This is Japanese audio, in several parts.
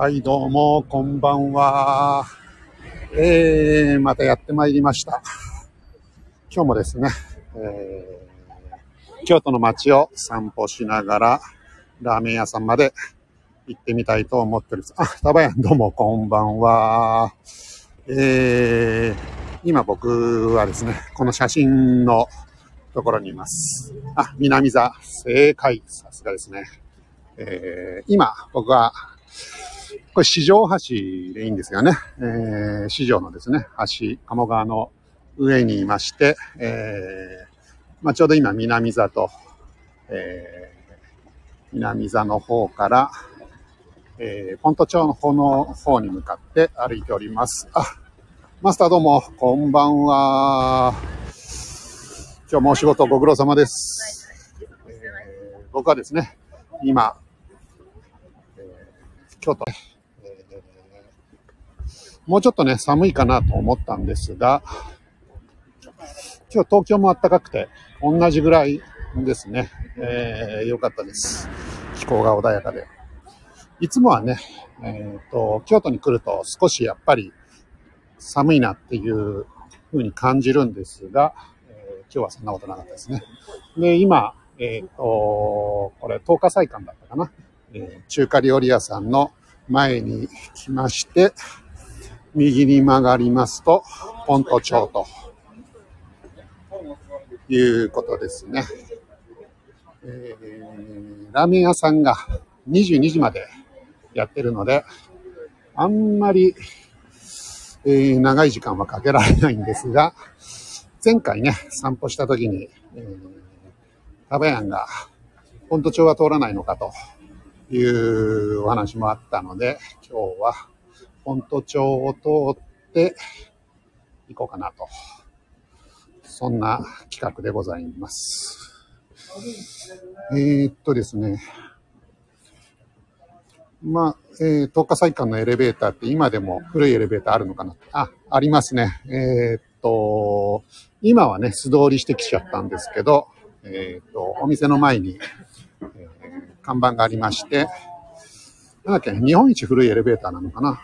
はい、どうも、こんばんは。えー、またやってまいりました。今日もですね、えー京都の街を散歩しながら、ラーメン屋さんまで行ってみたいと思っております。あ、タバヤンどうも、こんばんは。えー、今僕はですね、この写真のところにいます。あ、南座、正解。さすがですね。えー、今、僕は、これ四条橋でいいんですよね。えー、四条のですね、橋、鴨川の上にいまして、えー、まあ、ちょうど今、南座と、えー、南座の方から、えー、ポント町の方の方に向かって歩いております。あ、マスターどうも、こんばんは。今日もお仕事ご苦労様です。えー僕はですね、今、えー京都、えーもうちょっとね、寒いかなと思ったんですが、今日東京も暖かくて、同じぐらいですね。えー、よかったです。気候が穏やかで。いつもはね、えっ、と、京都に来ると少しやっぱり寒いなっていう風に感じるんですが、えー今日はそんなことなかったですね。で、今、えっ、と、これ、10日祭館だったかな。え中華料理屋さんの前に来まして、右に曲がりますと、ポント町ということですね。えーラーメン屋さんが22時までやってるので、あんまり、えー長い時間はかけられないんですが、前回ね、散歩した時に、えー、タバヤンが、ポント町は通らないのかというお話もあったので、今日は、ポント町を通って行こうかなと。そんな企画でございます。えーっとですね。まあ、えー、東華祭館のエレベーターって今でも古いエレベーターあるのかなあ、ありますね。えーっと、今はね、素通りしてきちゃったんですけど、えーっと、お店の前に、え看板がありまして、なんだっけ、日本一古いエレベーターなのかな、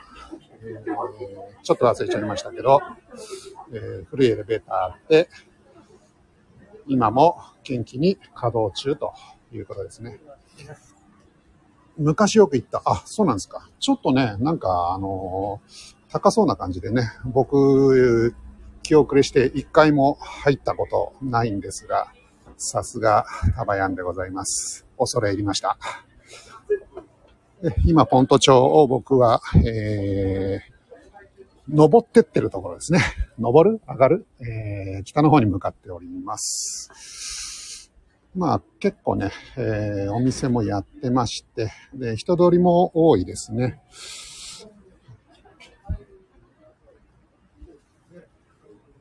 ちょっと忘れちゃいましたけど、えー古いエレベーターあって、今も元気に稼働中ということですね。昔よく行った、あ、そうなんですか。ちょっとね、なんか、あのー高そうな感じでね、僕、気遅れして一回も入ったことないんですが、さすが、タバヤンでございます。恐れ入りました。今、ポント町を僕は、えー、登ってってるところですね。登る？上がる？えー、北の方に向かっております。まあ結構ね、えーお店もやってまして、で、人通りも多いですね。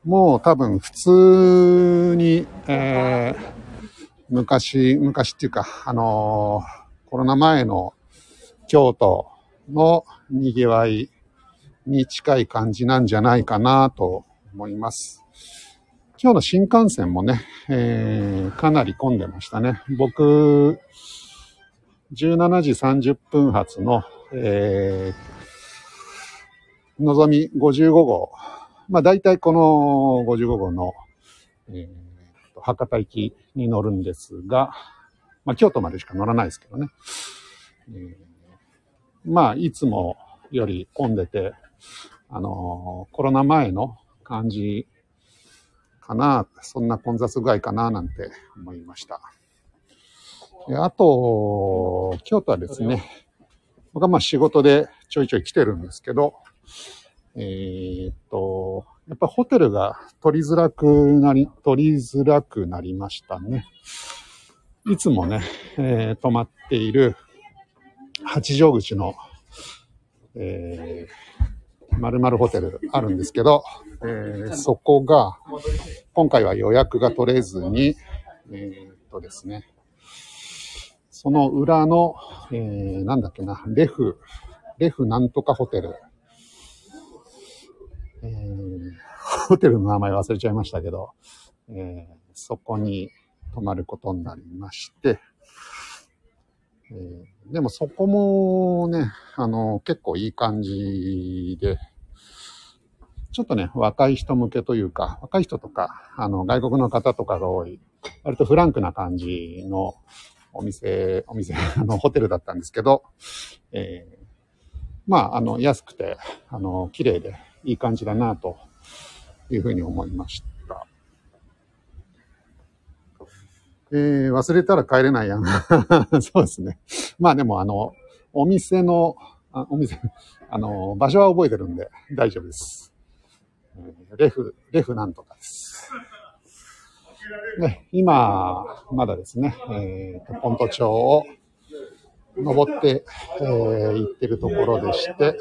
もう多分普通に、えー昔、昔っていうか、あのーコロナ前の京都の賑わいに近い感じなんじゃないかなと思います。今日の新幹線もね、えーかなり混んでましたね。僕、17時30分発の、えー、のぞみ55号。まあ大体この55号の、えー博多行きに乗るんですが、まあ京都までしか乗らないですけどね。えーまあいつもより混んでて、あのーコロナ前の感じかな、そんな混雑具合かななんて思いました。であと、京都はですね、僕はまあ仕事でちょいちょい来てるんですけど、えーっと、やっぱホテルが取りづらくなり、取りづらくなりましたね。いつもね、えー泊まっている八丈口の、えー、〇〇ホテルあるんですけど、えーそこが、今回は予約が取れずに、えーっとですね、その裏の、えー、なんだっけな、レフ、レフなんとかホテル。えー、ホテルの名前忘れちゃいましたけど、えーそこに泊まることになりまして、えー、でもそこもね、あの、結構いい感じで、ちょっとね、若い人向けというか、若い人とか、あの、外国の方とかが多い、割とフランクな感じのお店、お店、あの、ホテルだったんですけど、えー、まあ、あの、安くて、あの、綺麗でいい感じだな、というふうに思いました。えー、忘れたら帰れないやん。そうですね。まあでも、あの、お店の、あお店、あの、場所は覚えてるんで大丈夫です。レフ、レフなんとかです。ね、今、まだですね、えーと、ポント町を登って、えー、行ってるところでして、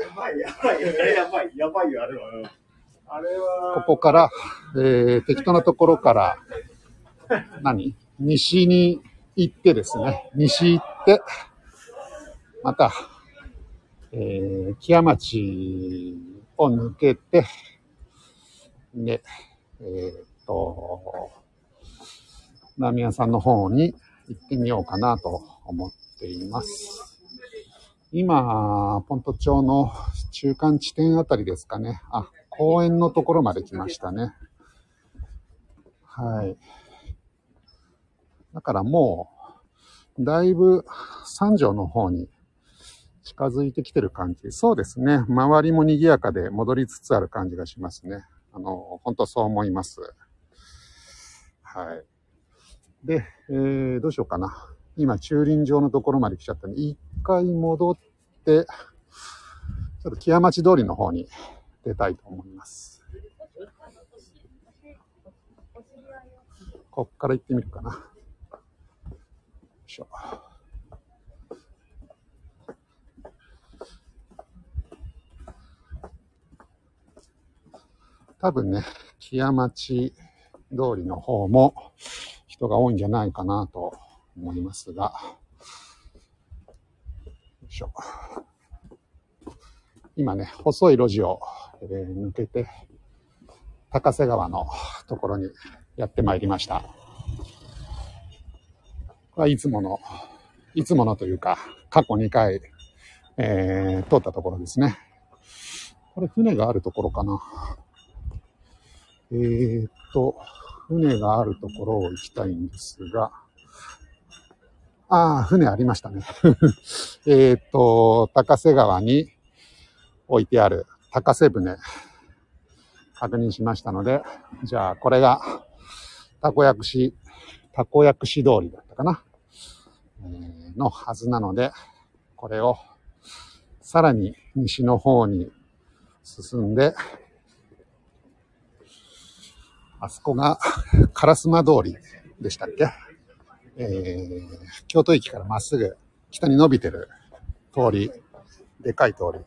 ここから、えー、適当なところから、何？西に行ってですね、西行って、また、えー、木屋町を抜けて、で、えー、っと、ラーメン屋さんの方に行ってみようかなと思っています。今、ポント町の中間地点あたりですかね。あ、公園のところまで来ましたね。はい。だからもう、だいぶ三条の方に近づいてきてる感じ。そうですね。周りも賑やかで戻りつつある感じがしますね。あの、本当そう思います。はい。で、えー、どうしようかな。今、駐輪場のところまで来ちゃったんで、一回戻って、ちょっと木屋町通りの方に出たいと思います。こっから行ってみるかな。しょ。多分ね、木屋町通りの方も人が多いんじゃないかなと思いますが、よいしょ。今ね、細い路地を、えー、抜けて、高瀬川のところにやってまいりました。はいつもの、いつものというか、過去2回、えー、通ったところですね。これ船があるところかな。えー、っと、船があるところを行きたいんですが、ああ、船ありましたね。えっと、高瀬川に置いてある高瀬船、確認しましたので、じゃあこれが、たこ焼くし、たこ焼くし通りだったかな、のはずなので、これをさらに西の方に進んで、あそこが 烏丸通りでしたっけ？えー、京都駅からまっすぐ北に伸びてる通り、でかい通り。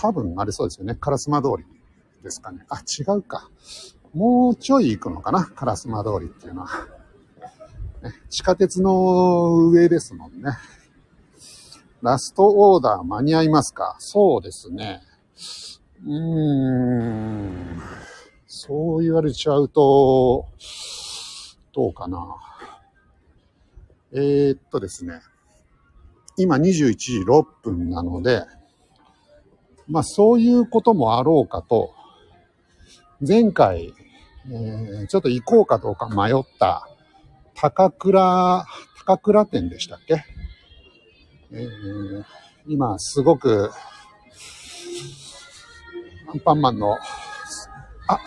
多分あれそうですよね。烏丸通りですかね。あ、違うか。もうちょい行くのかな？烏丸通りっていうのは。地下鉄の上ですもんね。ラストオーダー間に合いますか？そうですね。うーん。そう言われちゃうと、どうかな。えー、っとですね。今21時6分なので、まあそういうこともあろうかと、前回、えー、ちょっと行こうかどうか迷った高倉、高倉店でしたっけ、えー、今すごくアンパンマンのあ、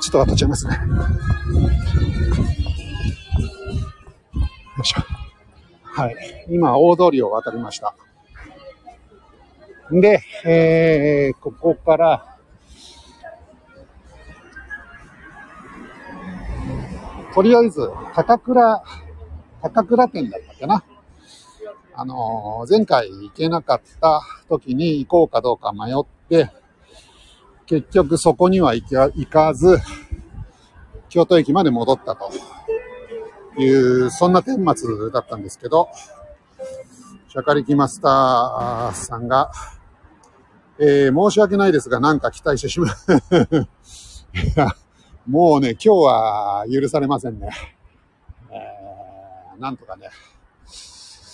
ちょっと渡っちゃいますね。よいしょ。はい。今、大通りを渡りました。で、えー、ここから、とりあえず、高倉、高倉店だったかな。あの、前回行けなかった時に行こうかどうか迷って、結局そこには行かず、京都駅まで戻ったという、そんな顛末だったんですけど、シャカリキマスターさんが、えー、申し訳ないですが、なんか期待してしまう もうね、今日は許されませんね。えー、なんとかね、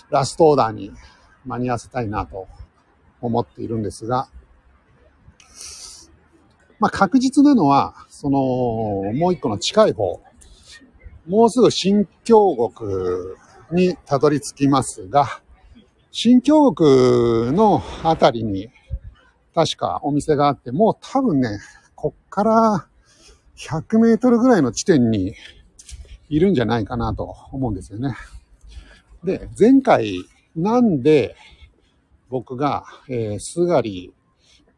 ラストオーダーに間に合わせたいなと思っているんですが、まあ確実なのは、その、もう一個の近い方、もうすぐ新京国にたどり着きますが、新京国のあたりに確かお店があって、もう多分ね、こっから100メートルぐらいの地点にいるんじゃないかなと思うんですよね。で、前回なんで僕が、えー、すがり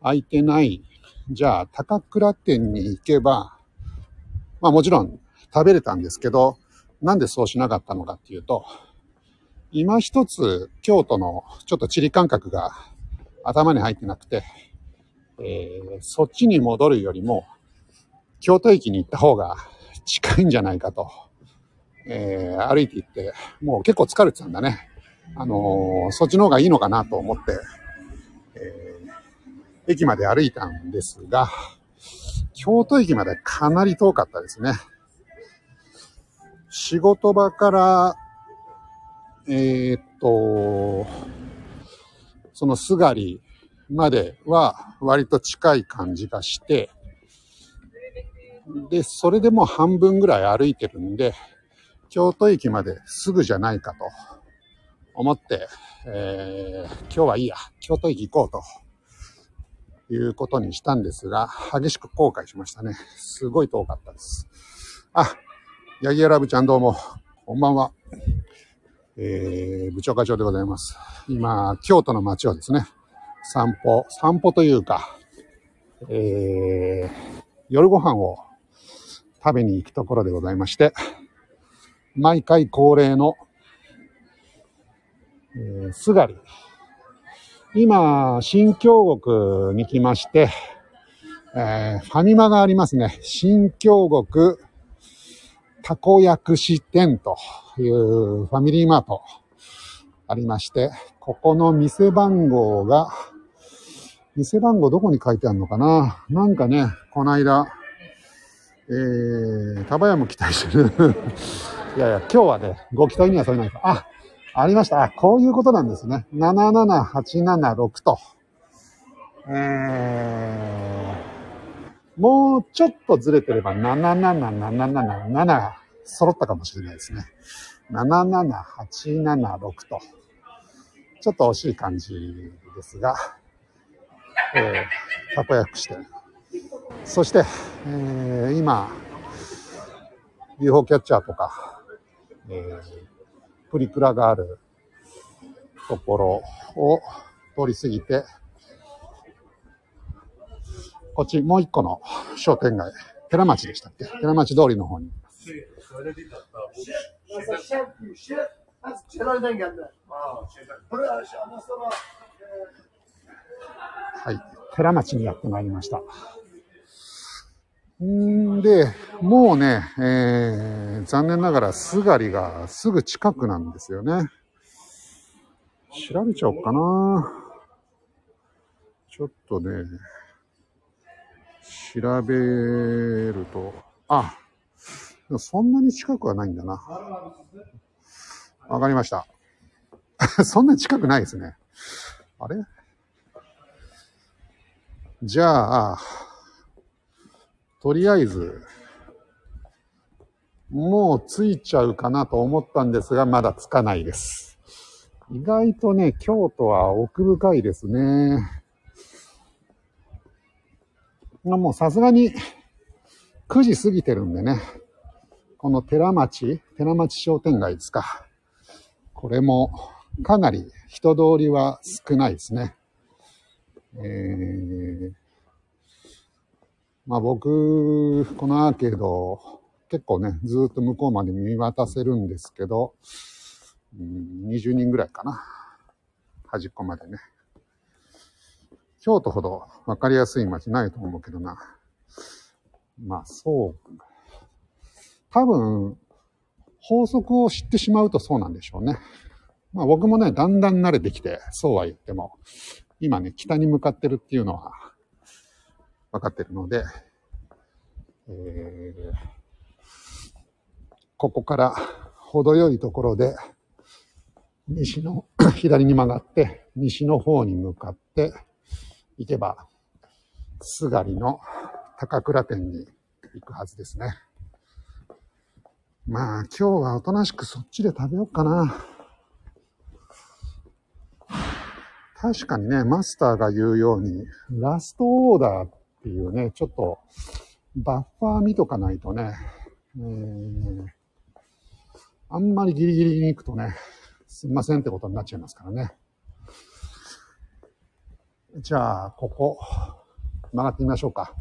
空いてない、じゃあ高倉店に行けば、まあもちろん食べれたんですけど、なんでそうしなかったのかっていうと、今一つ京都のちょっと地理感覚が頭に入ってなくて、えー、そっちに戻るよりも、京都駅に行った方が近いんじゃないかと、えー、歩いて行って、もう結構疲れてたんだね。あのー、そっちの方がいいのかなと思って、えー、駅まで歩いたんですが、京都駅までかなり遠かったですね。仕事場から、えー、っと、そのすがりまでは割と近い感じがして、で、それでも半分ぐらい歩いてるんで、京都駅まですぐじゃないかと思って、えー、今日はいいや、京都駅行こうということにしたんですが、激しく後悔しましたね。すごい遠かったです。あ、ヤギヤラブちゃんどうも、こんばんは。えー、部長課長でございます。今、京都の街をですね、散歩、散歩というか、えー、夜ご飯を食べに行くところでございまして、毎回恒例の、えー、すがり。今、新京極に来まして、えー、ファミマがありますね。新京極たこ焼き店というファミリーマートありまして、ここの店番号が店番号どこに書いてあるのかな？なんかね、この間、えー、タバヤも期待してる。いやいや、今日はね、ご期待にはそれないか。あ、ありました。あ、こういうことなんですね。77876と。えー、もうちょっとずれてれば77777揃ったかもしれないですね。77876と。ちょっと惜しい感じですが。えー、たこ焼きして。そして、えー、今、UFO キャッチャーとか、えー、プリクラがあるところを通り過ぎて、こっちもう一個の商店街、寺町でしたっけ？寺町通りの方に。はい。寺町にやってまいりました。んで、もうね、えー、残念ながら、すがりがすぐ近くなんですよね。調べちゃおうかな。ちょっとね、調べると、あ、そんなに近くはないんだな。わかりました。そんなに近くないですね。あれ？じゃあ、とりあえず、もう着いちゃうかなと思ったんですが、まだ着かないです。意外とね、京都は奥深いですね。もうさすがに9時過ぎてるんでね、この寺町、寺町商店街ですか。これもかなり人通りは少ないですね。えー、まあ僕、このアーケード、結構ね、ずっと向こうまで見渡せるんですけど、うん、20人ぐらいかな。端っこまでね。京都ほど分かりやすい街ないと思うけどな。まあそう。多分、法則を知ってしまうとそうなんでしょうね。まあ僕もね、だんだん慣れてきて、そうは言っても、今ね、北に向かってるっていうのは分かってるので、えー、ここから程よいところで西の、左に曲がって、西の方に向かって行けば、すがりの高倉店に行くはずですね。まあ、今日はおとなしくそっちで食べようかな。確かにね、マスターが言うように、ラストオーダーっっていうね、ちょっと、バッファー見とかないとね、えー、あんまりギリギリに行くとね、すいませんってことになっちゃいますからね。じゃあ、ここ、曲がってみましょうか。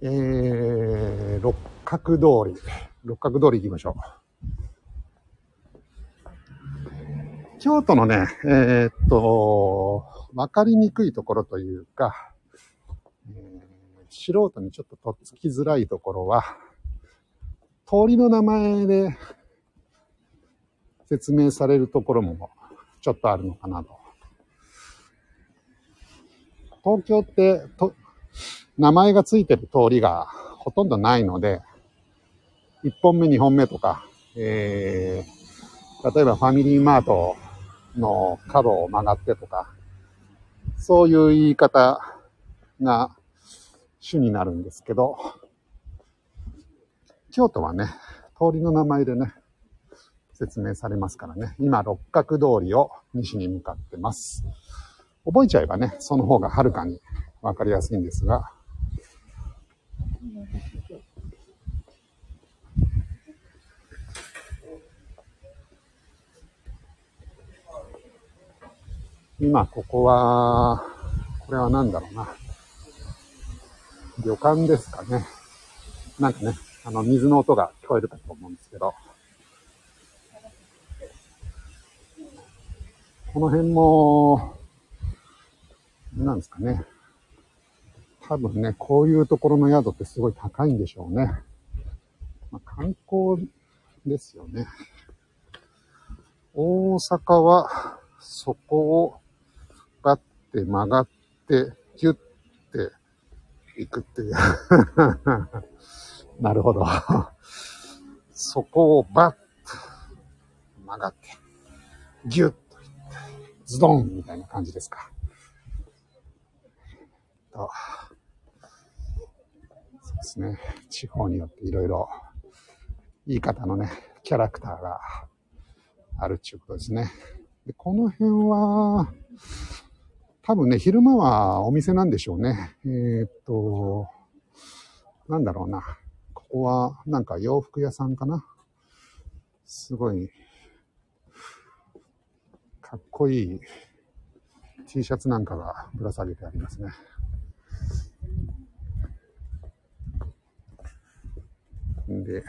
えー、六角通り。六角通り行きましょう。京都のね、えー、っと、わかりにくいところというか、素人にちょっととっつきづらいところは、通りの名前で説明されるところもちょっとあるのかなと。東京ってと、名前がついてる通りがほとんどないので、1本目、2本目とか、えー、例えばファミリーマートの角を曲がってとか、そういう言い方が主になるんですけど、京都はね、通りの名前でね、説明されますからね。今、六角通りを西に向かってます。覚えちゃえばね、その方がはるかにわかりやすいんですが、今ここは、これは何だろうな。旅館ですかね。なんかね、あの、水の音が聞こえるかと思うんですけど。この辺も、なんですかね。多分ね、こういうところの宿ってすごい高いんでしょうね。まあ、観光ですよね。大阪は、そこをバッて曲がって、ギュッいくっていう。なるほど。そこをバッと曲がって、ギュッといって、ズドンみたいな感じですか。とそうですね。地方によっていろいろ言い方のね、キャラクターがあるっていうことですね。でこの辺は、多分ね、昼間はお店なんでしょうね。えー、っと、なんだろうな。ここはなんか洋服屋さんかな。すごい、かっこいい T シャツなんかがぶら下げてありますね。んで、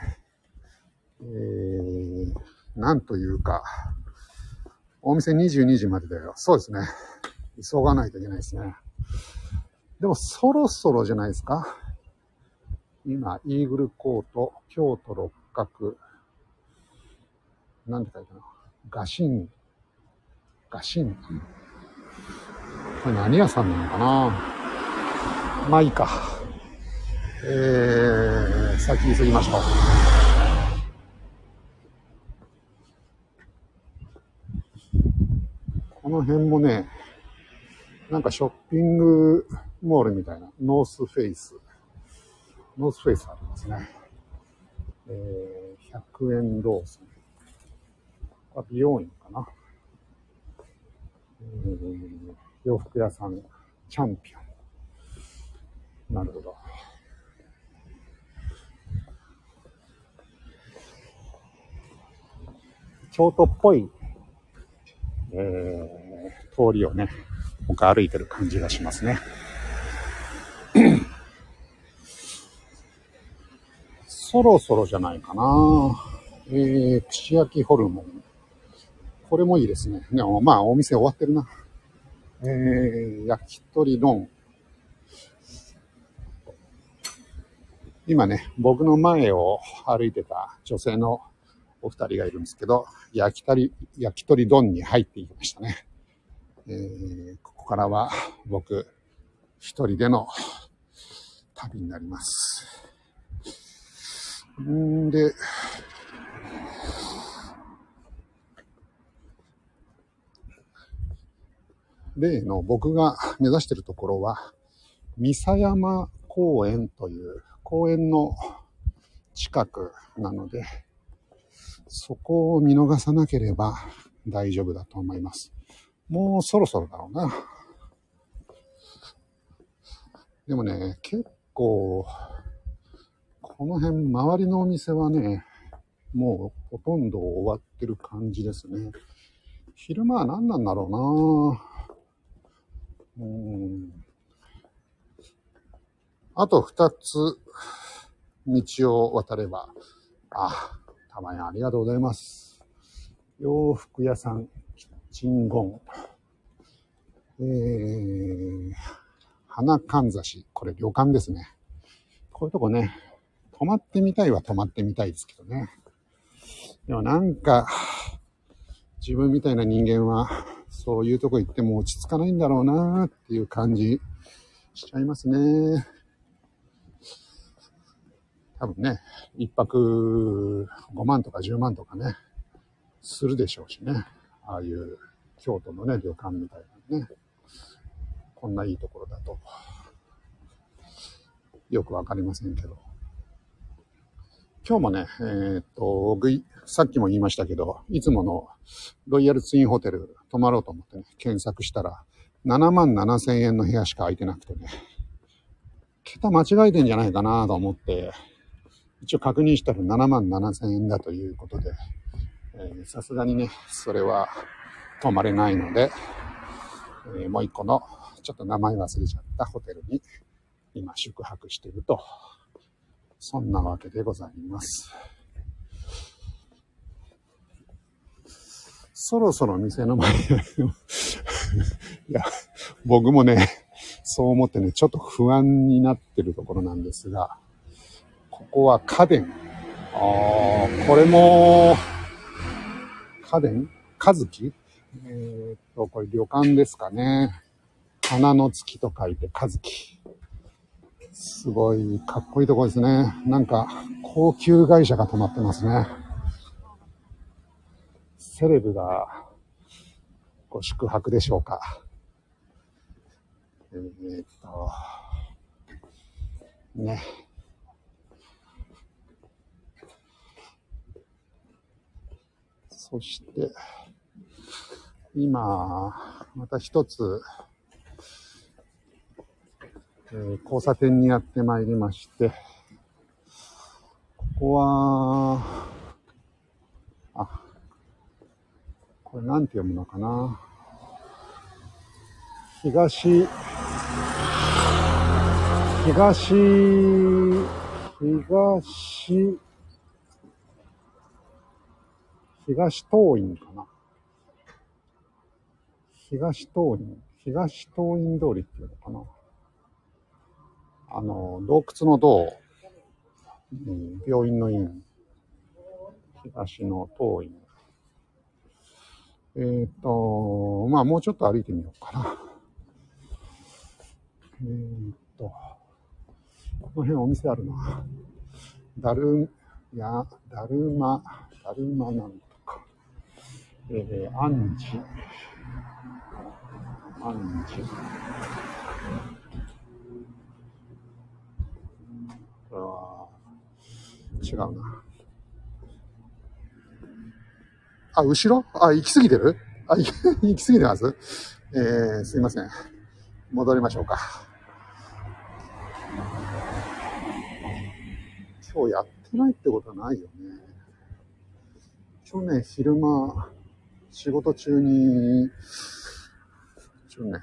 えー、なんというか、お店22時までだよ。そうですね。急がないといけないですね。でもそろそろじゃないですか。今、イーグルコート、京都六角、なんて書いてあるの？ガシン、ガシン。これ何屋さんなのかな？まあいいか。えー、先急ぎましょう。この辺もね、なんかショッピングモールみたいな、ノースフェイス。ノースフェイスありますね。えー、100円ローソン。あ、美容院かな。えー、洋服屋さん、チャンピオン。なるほど。京都っぽい、えー、通りをね、僕歩いてる感じがしますね。そろそろじゃないかな。えー、串焼きホルモン。これもいいですね。でもまあお店終わってるな。えー、焼き鳥丼。今ね、僕の前を歩いてた女性のお二人がいるんですけど、焼き鳥、焼き鳥丼に入っていきましたね。えー、こからは僕一人での旅になります。んで、例の僕が目指しているところは、三佐山公園という公園の近くなので、そこを見逃さなければ大丈夫だと思います。もうそろそろだろうな。でもね、結構、この辺、周りのお店はね、もうほとんど終わってる感じですね。昼間は何なんだろうなうん。あと二つ道を渡れば、あ、たまにありがとうございます。洋服屋さん、キッチンゴン。えー、花かんざし。これ旅館ですね。こういうとこね、泊まってみたいは泊まってみたいですけどね。でもなんか、自分みたいな人間は、そういうとこ行っても落ち着かないんだろうなっていう感じしちゃいますね。多分ね、一泊5万とか10万とかね、するでしょうしね。ああいう京都のね、旅館みたいなね。こんないいところだと。よくわかりませんけど。今日もね、えー、っと、さっきも言いましたけど、いつものロイヤルツインホテル泊まろうと思ってね、検索したら、7万7千円の部屋しか空いてなくてね、桁間違えてんじゃないかなと思って、一応確認したら7万7千円だということで、さすがにね、それは泊まれないので、えー、もう一個の、ちょっと名前忘れちゃったホテルに今宿泊していると、そんなわけでございます。そろそろ店の前 いや、僕もね、そう思ってね、ちょっと不安になってるところなんですが、ここは家電。ああ、これも、家電和樹えー、っと、これ旅館ですかね。花の月と書いて和樹。すごいかっこいいとこですね。なんか、高級会社が泊まってますね。セレブがご宿泊でしょうか。えー、っと、ね。そして、今、また一つ、えー、交差点にやってまいりまして、ここは、あ、これなんて読むのかな？東、東、東、東東院かな。東東院、東東院通りっていうのかな。あの、洞窟の洞、うん、病院の院、東の東院。えっ、ー、と、まあもうちょっと歩いてみようかな。えっ、ー、と、この辺お店あるな。だる、や、だるま、だるまなんえー、アンジ。アンジ。これは、違うな。あ、後ろ？あ、行き過ぎてる？あ、行き過ぎてます？えー、すいません。戻りましょうか。今日やってないってことはないよね。去年昼間、仕事中に、一応ね、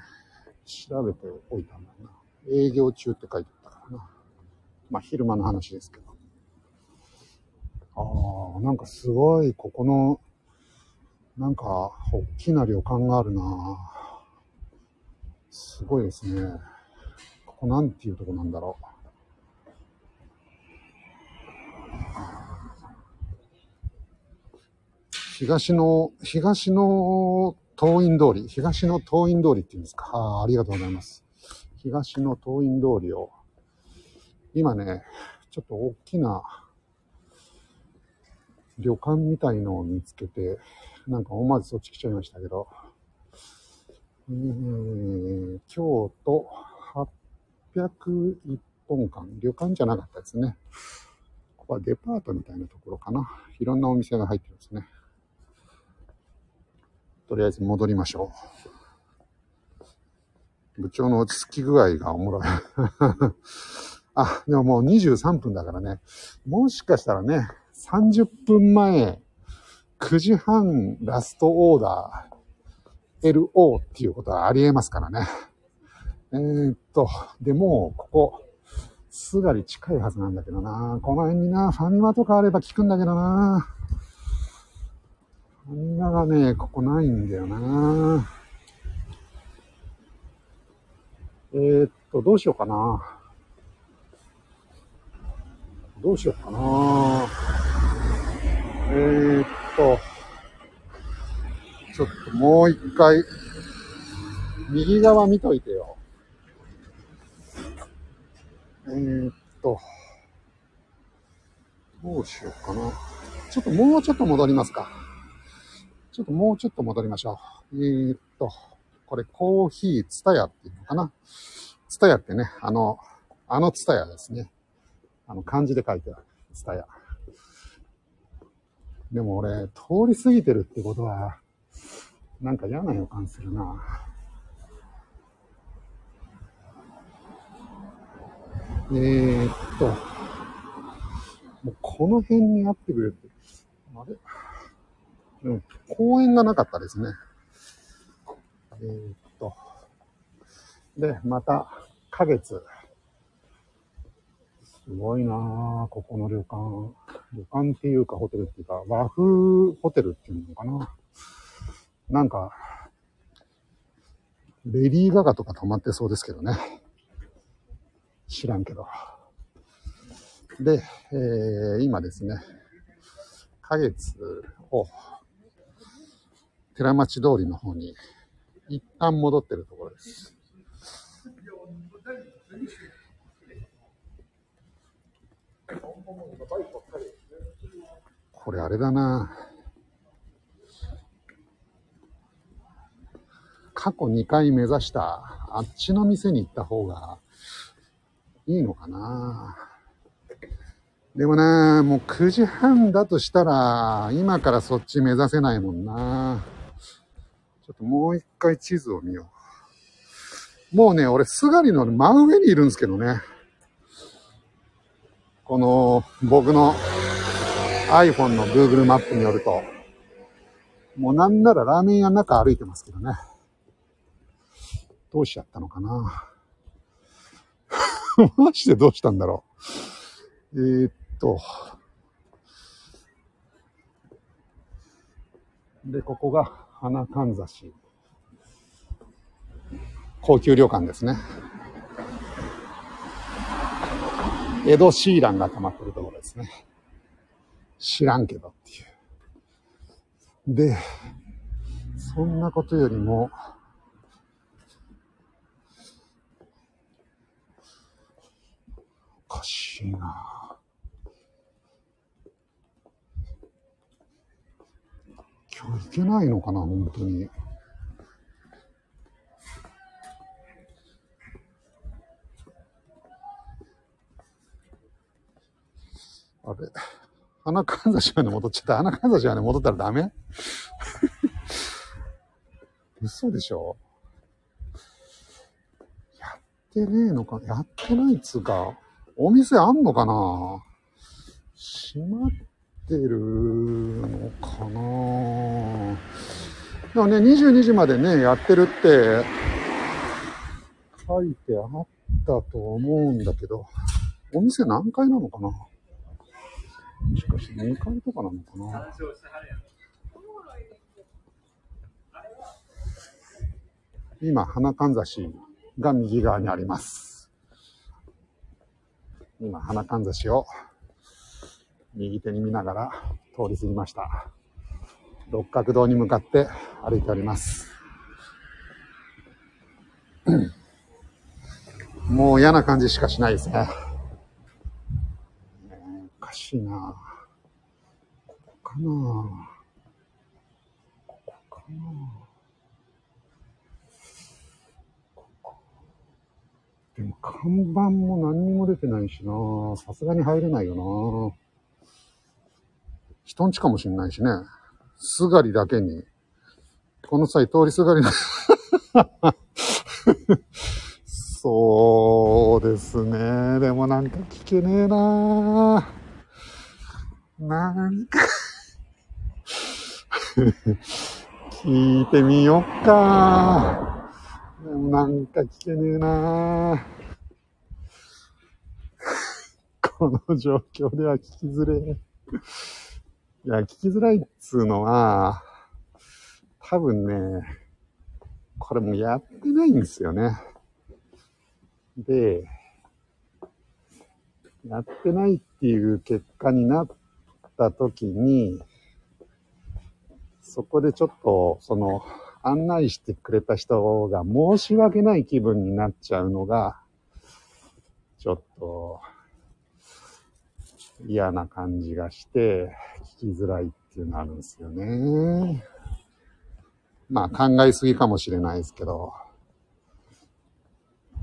調べておいたんだな。営業中って書いてあったからな。まあ、昼間の話ですけど。ああ、なんかすごい、ここの、なんか、大きな旅館があるなすごいですね。ここなんていうとこなんだろう。東の、東の東院通り、東の東院通りっていうんですか？ああ、ありがとうございます。東の東院通りを、今ね、ちょっと大きな旅館みたいのを見つけて、なんか思わずそっち来ちゃいましたけど、え、京都801本館、旅館じゃなかったですね。ここはデパートみたいなところかな。いろんなお店が入ってますね。とりあえず戻りましょう。部長の落ち着き具合がおもろい。あ、でももう23分だからね。もしかしたらね、30分前、9時半ラストオーダー、LO っていうことはありえますからね。えー、っと、でも、ここ、すがり近いはずなんだけどな。この辺にな、ファミマとかあれば効くんだけどな。ファミマがね、ここないんだよな。えー、っと、どうしようかな。どうしようかな。えー、っと、ちょっともう一回、右側見といてよ。えー、っと、どうしようかな。ちょっともうちょっと戻りますか。ちょっともうちょっと戻りましょう。えー、っと、これコーヒーツタヤっていうのかな？ツタヤってね、あの、あのツタヤですね。あの、漢字で書いてある。ツタヤ。でも俺、通り過ぎてるってことは、なんか嫌な予感するな。えー、っと、もうこの辺にあってくれって。あれ？うん、公園がなかったですね。えー、っと。で、また、花月。すごいなぁ、ここの旅館。旅館っていうかホテルっていうか、和風ホテルっていうのかな。なんか、レディー・ガガとか泊まってそうですけどね。知らんけど。で、えー、今ですね、花月を寺町通りの方に一旦戻ってるところです。これあれだな。過去2回目指したあっちの店に行った方がいいのかな。でもなもう9時半だとしたら今からそっち目指せないもんな。ちょっともう一回地図を見よう。もうね、俺、すがりの真上にいるんですけどね。この、僕の iPhone の Google マップによると、もうなんならラーメン屋の中歩いてますけどね。どうしちゃったのかな マジでどうしたんだろう。えー、っと。で、ここが花かんざし。高級旅館ですね。江戸シーランが溜まってるところですね。知らんけどっていう。で、そんなことよりも、おかしいな今日行けないのかな、本当に。あれ花かんざしまで戻っちゃった。花かんざしまで戻ったらダメ？嘘でしょ？やってねえのかやってないっつうか、お店あんのかな？閉まっってるのかな。でもね、22時までね、やってるって書いてあったと思うんだけど、お店何階なのかな。もしかして2階とかなのかな。今、花かんざしが右側にあります。今、花かんざしを右手に見ながら通り過ぎました。六角堂に向かって歩いております。もう嫌な感じしかしないですね。おかしいな。ここかな。ここかな。でも看板も何にも出てないしな。さすがに入れないよな。人んちかもしんないしね。すがりだけに。この際通りすがりな そうですね。でもなんか聞けねえななんか 聞いてみよっか。でもなんか聞けねえなこの状況では聞きづれえ。いや、聞きづらいっつうのは、多分ね、これもやってないんですよね。で、やってないっていう結果になった時に、そこでちょっと、その、案内してくれた人が申し訳ない気分になっちゃうのが、ちょっと、嫌な感じがして、きづらいっていうのあるんですよね。まあ考えすぎかもしれないですけど、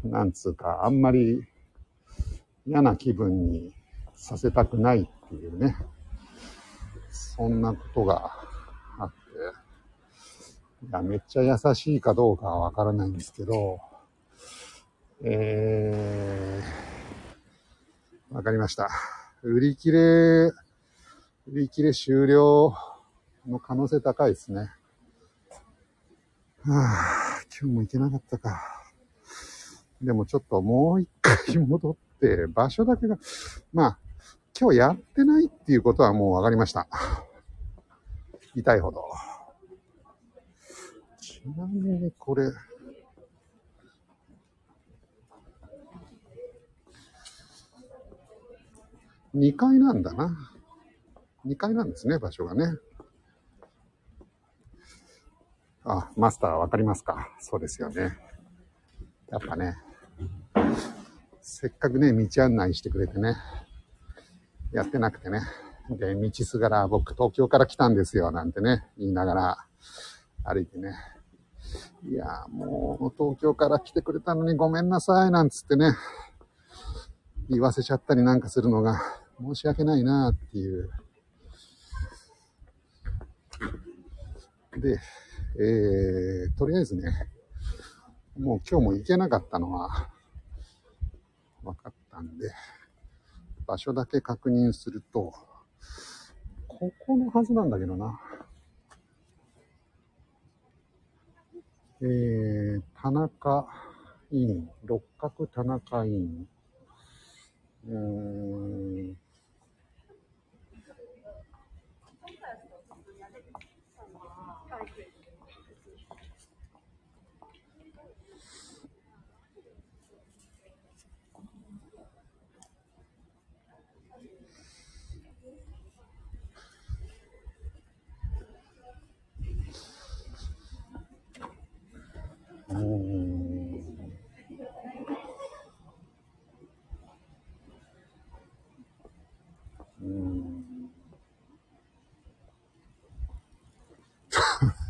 なんつうか、あんまり嫌な気分にさせたくないっていうね、そんなことがあって、いや、めっちゃ優しいかどうかはわからないんですけど、えー、わかりました。売り切れ、売り切れ終了の可能性高いですね。はあ、今日も行けなかったか。でもちょっともう一回戻って、場所だけが、まあ、今日やってないっていうことはもう分かりました。痛いほど。ちなみにこれ、2階なんだな。2階なんですね、場所がね。あ、マスターわかりますか？そうですよね。やっぱね、せっかくね、道案内してくれてね、やってなくてね。で、道すがら僕東京から来たんですよ、なんてね、言いながら歩いてね。いや、もう東京から来てくれたのにごめんなさい、なんつってね、言わせちゃったりなんかするのが申し訳ないなっていう。で、えー、とりあえずね、もう今日も行けなかったのは分かったんで、場所だけ確認すると、ここのはずなんだけどな。えー、田中院、六角田中院。うーん。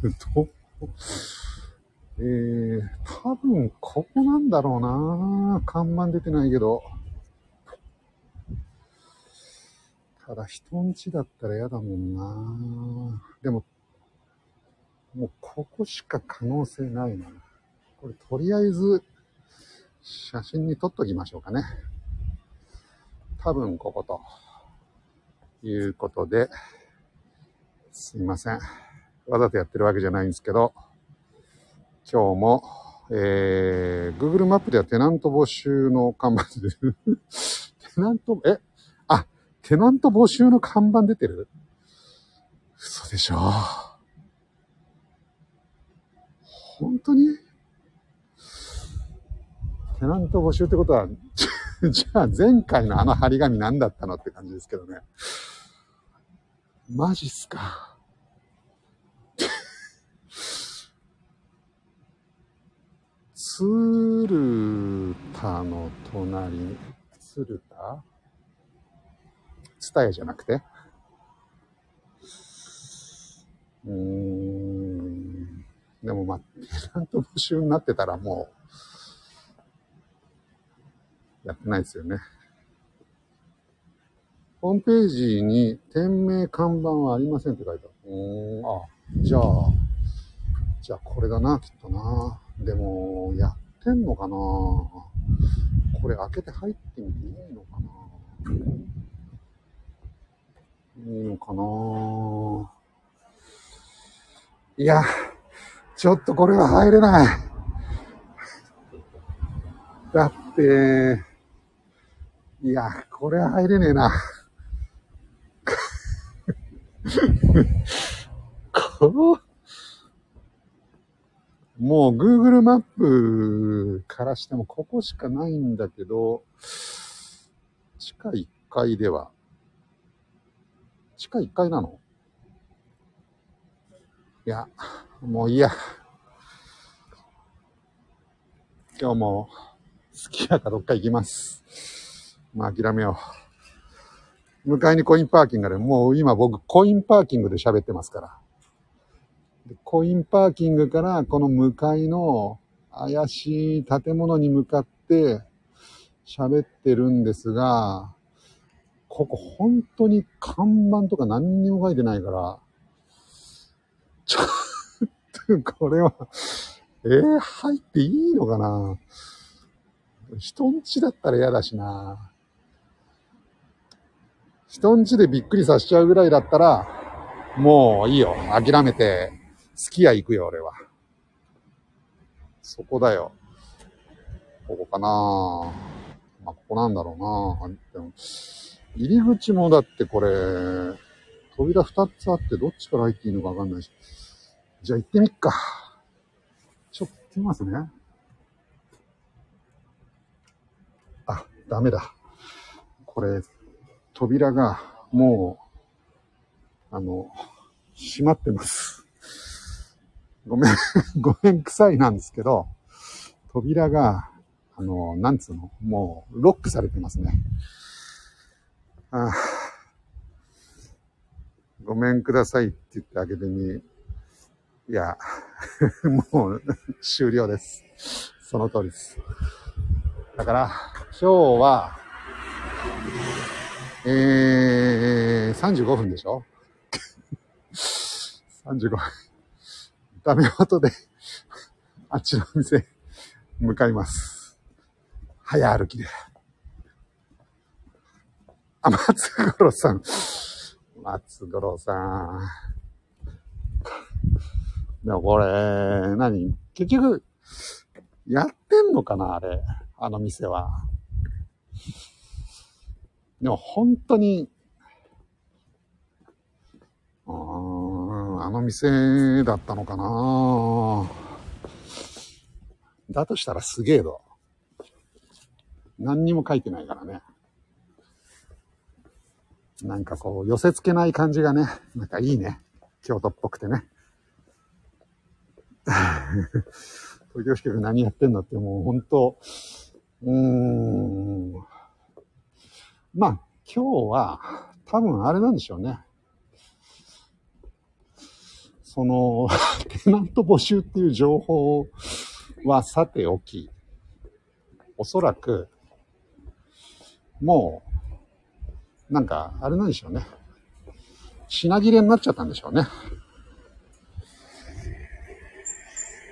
どこ、えー、多分ここなんだろうな看板出てないけど。ただ人んちだったら嫌だもんなでも、もうここしか可能性ないな。これとりあえず写真に撮っときましょうかね。多分ここと。いうことで、すいません。わざとやってるわけじゃないんですけど、今日も、えー、Google マップではテナント募集の看板出てる。テナント、え？あ、テナント募集の看板出てる？嘘でしょ。本当に？テナント募集ってことは、じゃあ前回のあの張り紙何だったのって感じですけどね。マジっすか。鶴田の隣、鶴田？ツタヤじゃなくて？うーん。でもまあ、テナント募集になってたらもう、やってないですよね。ホームページに店名看板はありませんって書いてある。うーん、あ、じゃあ、じゃあこれだな、きっとな。でも、やってんのかな？これ開けて入ってみていいのかな？いいのかな？いや、ちょっとこれは入れない。だって、いや、これは入れねえな。こう？もう Google マップからしてもここしかないんだけど、地下1階では、地下1階なの？いや、もういいや。今日も好きやかどっか行きます。まあ諦めよう。向かいにコインパーキングで、もう今僕コインパーキングで喋ってますから。コインパーキングからこの向かいの怪しい建物に向かって喋ってるんですが、ここ本当に看板とか何にも書いてないから、ちょっとこれは、えー、入っていいのかな？人んちだったら嫌だしな。人んちでびっくりさせちゃうぐらいだったら、もういいよ。諦めて、好き家行くよ、俺は。そこだよ。ここかなまあ、ここなんだろうなでも、入り口もだってこれ、扉二つあってどっちから入っていいのかわかんないし。じゃあ行ってみっか。ちょっと行ってみますね。あ、ダメだ。これ、扉がもう、あの、閉まってます。ごめん、ごめんくさいなんですけど、扉が、あの、なんつうの、もう、ロックされてますね。あごめんくださいって言ってあげてに、いや、もう終了です。その通りです。だから、今日は、えー、35分でしょ ?35 分。ダメ元で、あっちの店、向かいます。早歩きで。あ、松五郎さん。松五郎さん。でもこれ、何？結局、やってんのかなあれ。あの店は。でも本当に、うん、あの店だったのかなだとしたらすげえど。何にも書いてないからね。なんかこう、寄せ付けない感じがね、なんかいいね。京都っぽくてね。東京支局何やってんのってもう本当、うーん。まあ、今日は多分あれなんでしょうね。その、テナント募集っていう情報はさておき、おそらく、もう、なんか、あれなんでしょうね。品切れになっちゃったんでしょうね。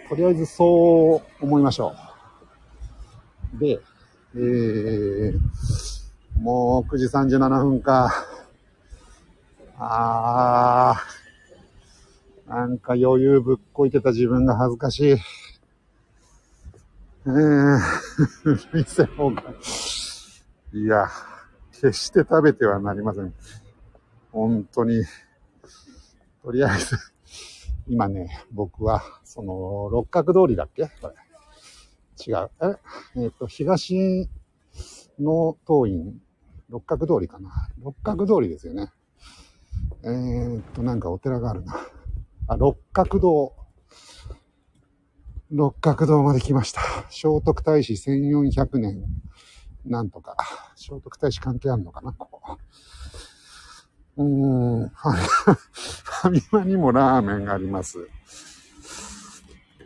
とりあえずそう思いましょう。で、えー、もう9時37分か。あー、なんか余裕ぶっこいてた自分が恥ずかしい。えー、店もが、いや、決して食べてはなりません。本当に。とりあえず、今ね、僕は、その、六角通りだっけ？これ。違う。ええっ、と、東の当院、六角通りかな。六角通りですよね。えーっと、なんかお寺があるな。あ、六角堂。六角堂まで来ました。聖徳太子1400年。なんとか。聖徳太子関係あるのかな？ここ。うーん。ファミファミマにもラーメンがあります。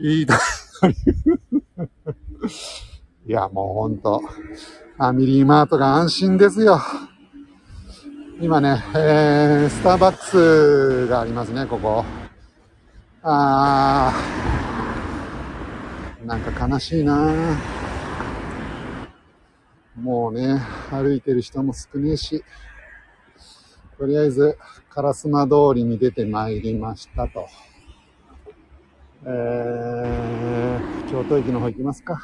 いいだ、いや、もうほんと、ファミリーマートが安心ですよ。今ね、えー、スターバックスがありますね、ここ。あー、なんか悲しいなもうね、歩いてる人も少ねえし、とりあえず、烏丸通りに出てまいりましたと。えー、京都駅の方行きますか。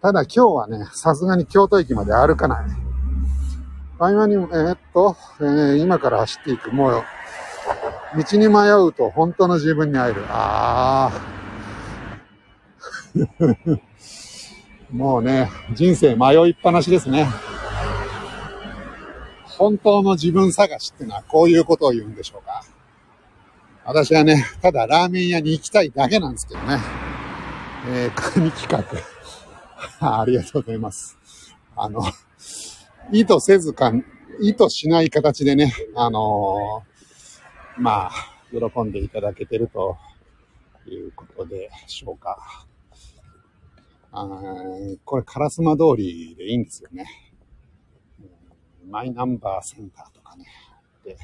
ただ今日はね、さすがに京都駅まで歩かない。合間に、えー、っと、えー、今から走っていく。もう、道に迷うと本当の自分に会える。ああ。もうね、人生迷いっぱなしですね。本当の自分探しってのはこういうことを言うんでしょうか。私はね、ただラーメン屋に行きたいだけなんですけどね。えー、神企画。ありがとうございます。あの、意図せずか、意図しない形でね、あのー、まあ、喜んでいただけてるということでしょうか。あこれ、烏丸通りでいいんですよね。マイナンバーセンターとかね。で、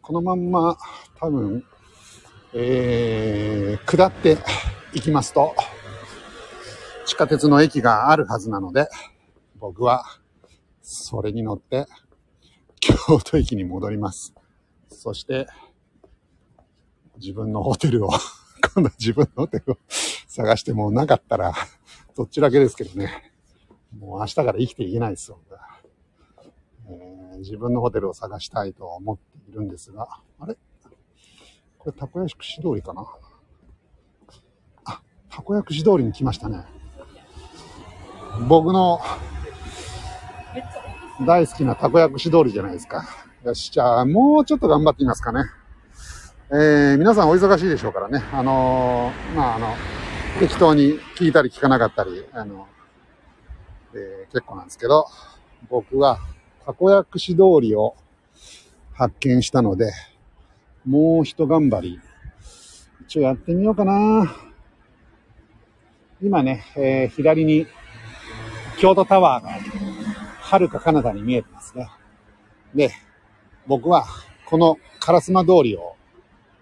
このまんま多分、えー、下っていきますと、地下鉄の駅があるはずなので、僕はそれに乗って京都駅に戻ります。そして、自分のホテルを 今度は自分のホテルを探してもなかったら、どっちだけですけどね。もう明日から生きていけないですよ。えー、自分のホテルを探したいと思っているんですが、あれ？これ、たこ焼き串通りかな？あ、たこ焼き串通りに来ましたね。僕の大好きなたこ焼き串通りじゃないですか。よし、じゃあ、もうちょっと頑張ってみますかね。えー、皆さんお忙しいでしょうからね。あのー、まあ、あの、適当に聞いたり聞かなかったり、あの、えー、結構なんですけど、僕は、たこ焼き串通りを発見したので、もう一頑張り、一応やってみようかな。今ね、えー、左に京都タワーが、遥か彼方に見えてますね。で、僕は、この烏丸通りを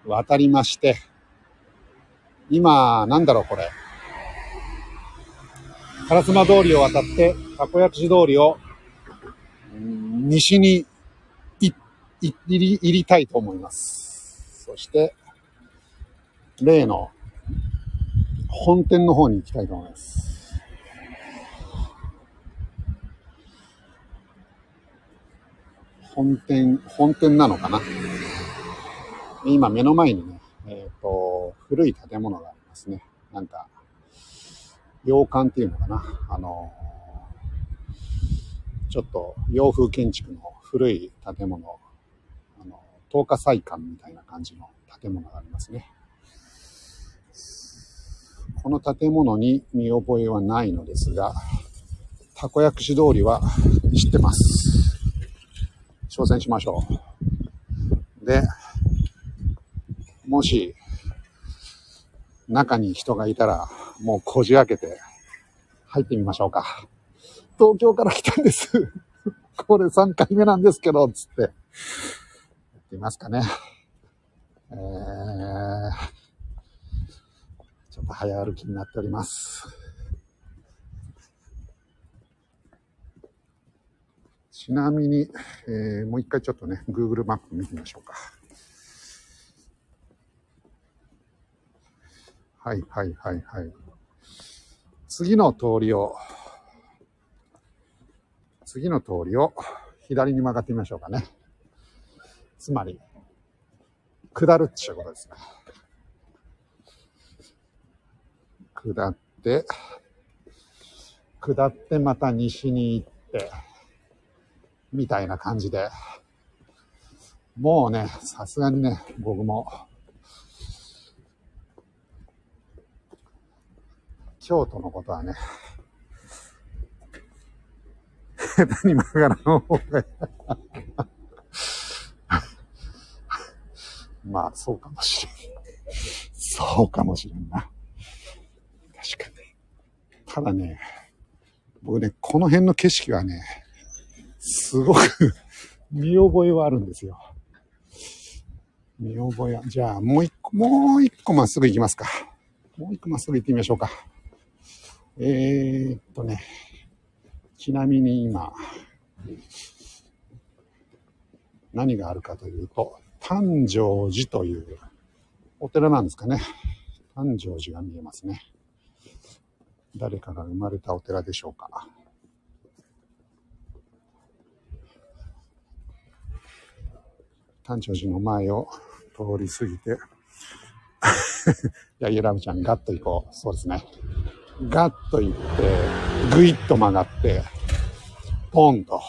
渡りまして、今、なんだろう、これ。烏丸通りを渡って、たこ焼き通りを、西に入り、入りたいと思います。そして、例の本店の方に行きたいと思います。本店、本店なのかな？今目の前にね、えっ、ー、と、古い建物がありますね。なんか、洋館っていうのかな？あの、ちょっと洋風建築の古い建物、あの、東華祭館みたいな感じの建物がありますね。この建物に見覚えはないのですが、たこ焼き通りは知ってます。挑戦しましょう。で、もし、中に人がいたら、もうこじ開けて、入ってみましょうか。東京から来たんです。これ3回目なんですけど、つって。やってみますかね。えー、ちょっと早歩きになっております。ちなみに、えー、もう一回ちょっとね、Google マップ見てみましょうか。はいはいはいはい。次の通りを、次の通りを左に曲がってみましょうかね。つまり、下るっていうことですね。下って、下ってまた西に行って、みたいな感じで、もうね、さすがにね、僕も、京都のことはね、下手に曲がらん方が まあ、そうかもしれん。そうかもしれんな。確かに。ただね、僕ね、この辺の景色はね、すごく見覚えはあるんですよ。見覚えは、じゃあもう一個、もう一個まっすぐ行きますか。もう一個まっすぐ行ってみましょうか。えー、っとね、ちなみに今、何があるかというと、誕生寺というお寺なんですかね。誕生寺が見えますね。誰かが生まれたお寺でしょうか。誕生寺の前を通り過ぎて、いや、ゆらむちゃん、ガッと行こう。そうですね。ガッと行って、ぐいっと曲がって、ポンと、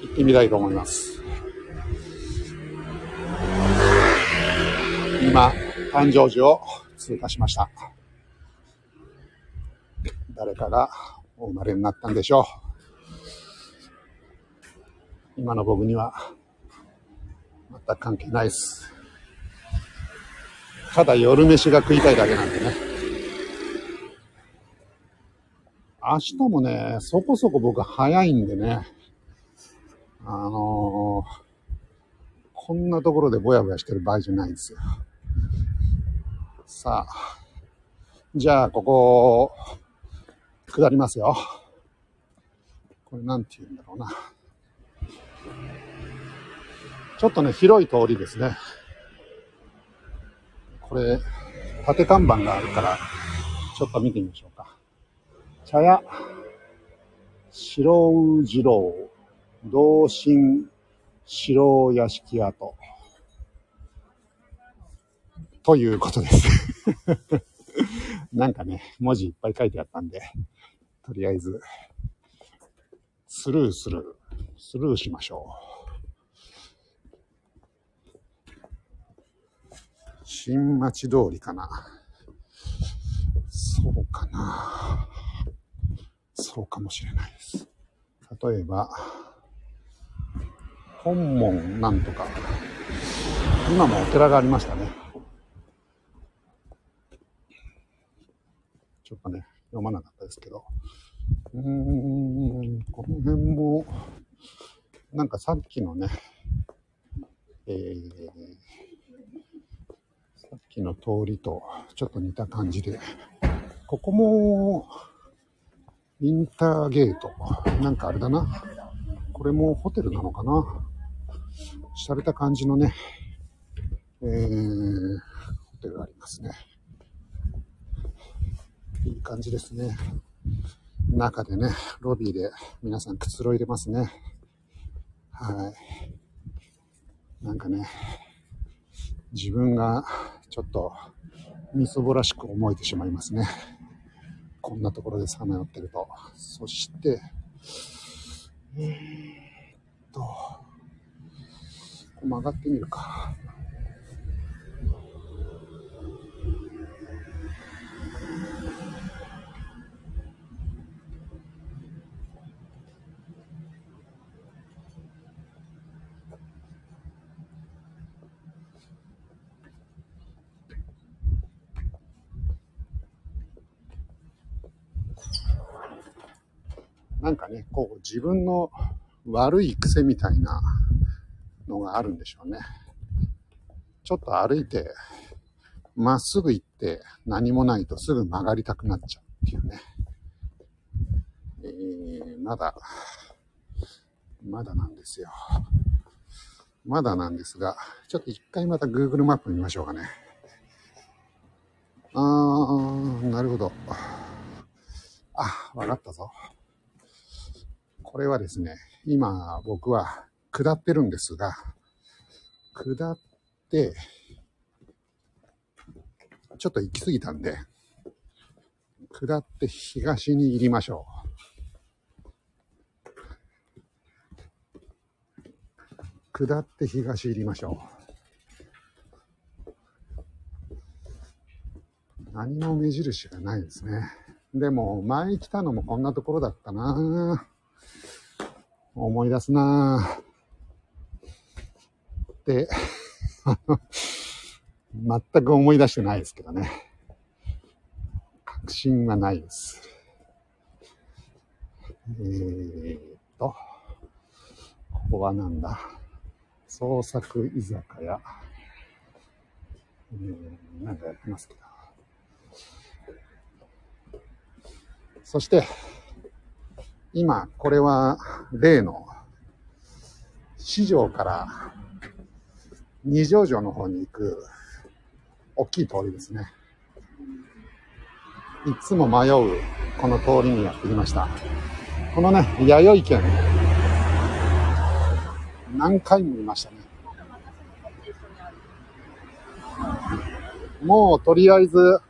行ってみたいと思います。今、誕生寺を通過しました。誰かがお生まれになったんでしょう。今の僕には全く関係ないです。ただ夜飯が食いたいだけなんでね。明日もね、そこそこ僕早いんでね。あのー、こんなところでぼやぼやしてる場合じゃないんですよ。さあ、じゃあ、ここ、下りますよ。これなんて言うんだろうな。ちょっとね、広い通りですね。これ、縦看板があるから、ちょっと見てみましょうか。茶屋、白宇次郎、同心、白屋敷跡。ということです なんかね、文字いっぱい書いてあったんで、とりあえず、スルーする、スルーしましょう。新町通りかな。そうかな。そうかもしれないです。例えば、本門なんとか。今もお寺がありましたね。ちょっとね、読まなかったですけど。うーん、この辺も、なんかさっきのね、えー、さっきの通りとちょっと似た感じで、ここも、インターゲート。なんかあれだな。これもホテルなのかな。洒落た感じのね、えー、ホテルありますね。いい感じですね。中でね、ロビーで皆さんくつろいでますね。はい。なんかね、自分がちょっとみそぼらしく思えてしまいますね。こんなところでさまよってると。そして、えー、っと、曲がってみるか。なんかね、こう自分の悪い癖みたいなのがあるんでしょうね。ちょっと歩いて、まっすぐ行って何もないとすぐ曲がりたくなっちゃうっていうね。えー、まだ、まだなんですよ。まだなんですが、ちょっと一回また Google マップ見ましょうかね。あー、なるほど。あ、わかったぞ。これはですね、今僕は下ってるんですが、下って、ちょっと行き過ぎたんで、下って東に入りましょう。下って東に入りましょう。何も目印がないですね。でも、前来たのもこんなところだったな思い出すなぁ。で、全く思い出してないですけどね。確信はないです。えーっと、ここはなんだ？創作居酒屋。えー、なんかやってますけど。そして、今、これは例の市場から二条城の方に行く大きい通りですね。いつも迷うこの通りにやってきました。このね、弥生県、何回も見ましたね。もうとりあえず、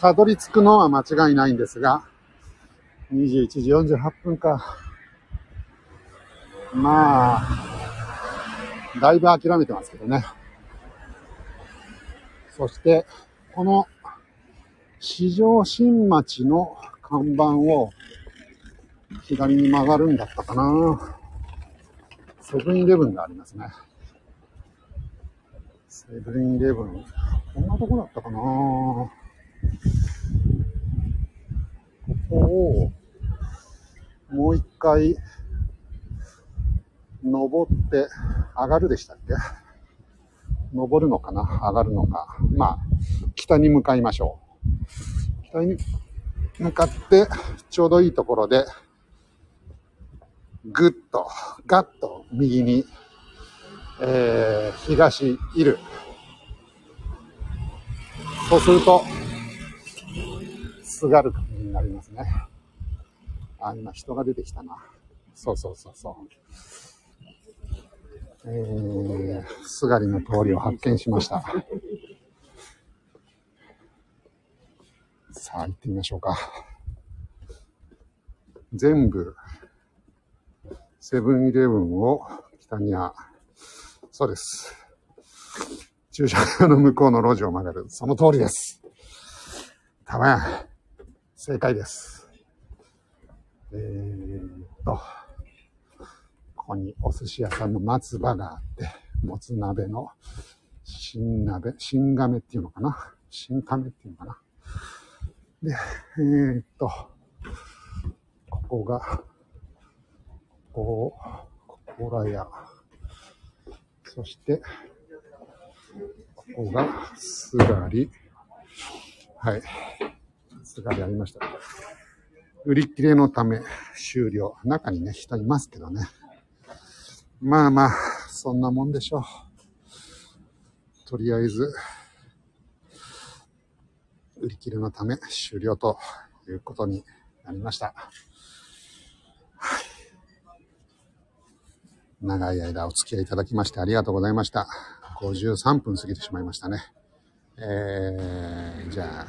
たどり着くのは間違いないんですが、21時48分か。まあ、だいぶ諦めてますけどね。そして、この四条新町の看板を左に曲がるんだったかな。セブンイレブンがありますね。セブンイレブン。こんなとこだったかな。ここを、もう一回、登って上がるでしたっけ？登るのかな？上がるのか。まあ、北に向かいましょう。北に向かって、ちょうどいいところで、ぐっと、ガッと右に、えー、東いる。そうすると、すがる感じになりますね。あ、今人が出てきたな。そうそうそうそう。えー、すがりの通りを発見しました。さあ、行ってみましょうか。全部、セブンイレブンを北には、そうです。駐車場の向こうの路地を曲がる。その通りです。たまやん。正解です。えっと、ここにお寿司屋さんの松葉があって、もつ鍋の新鍋、新亀っていうのかな？新亀っていうのかな？で、えーっと、ここが、ここ、ここらや、そして、ここが、すがり。はい。すがりありました。売り切れのため終了。中にね、人いますけどね。まあまあ、そんなもんでしょう。とりあえず、売り切れのため終了ということになりました。長い間お付き合いいただきましてありがとうございました。53分過ぎてしまいましたね。えー、じゃ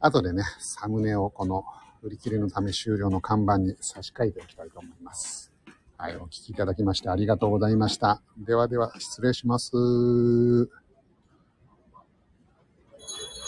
あ、後でね、サムネをこの売り切れのため終了の看板に差し替えておきたいと思います。はい、お聞きいただきましてありがとうございました。ではでは、失礼します。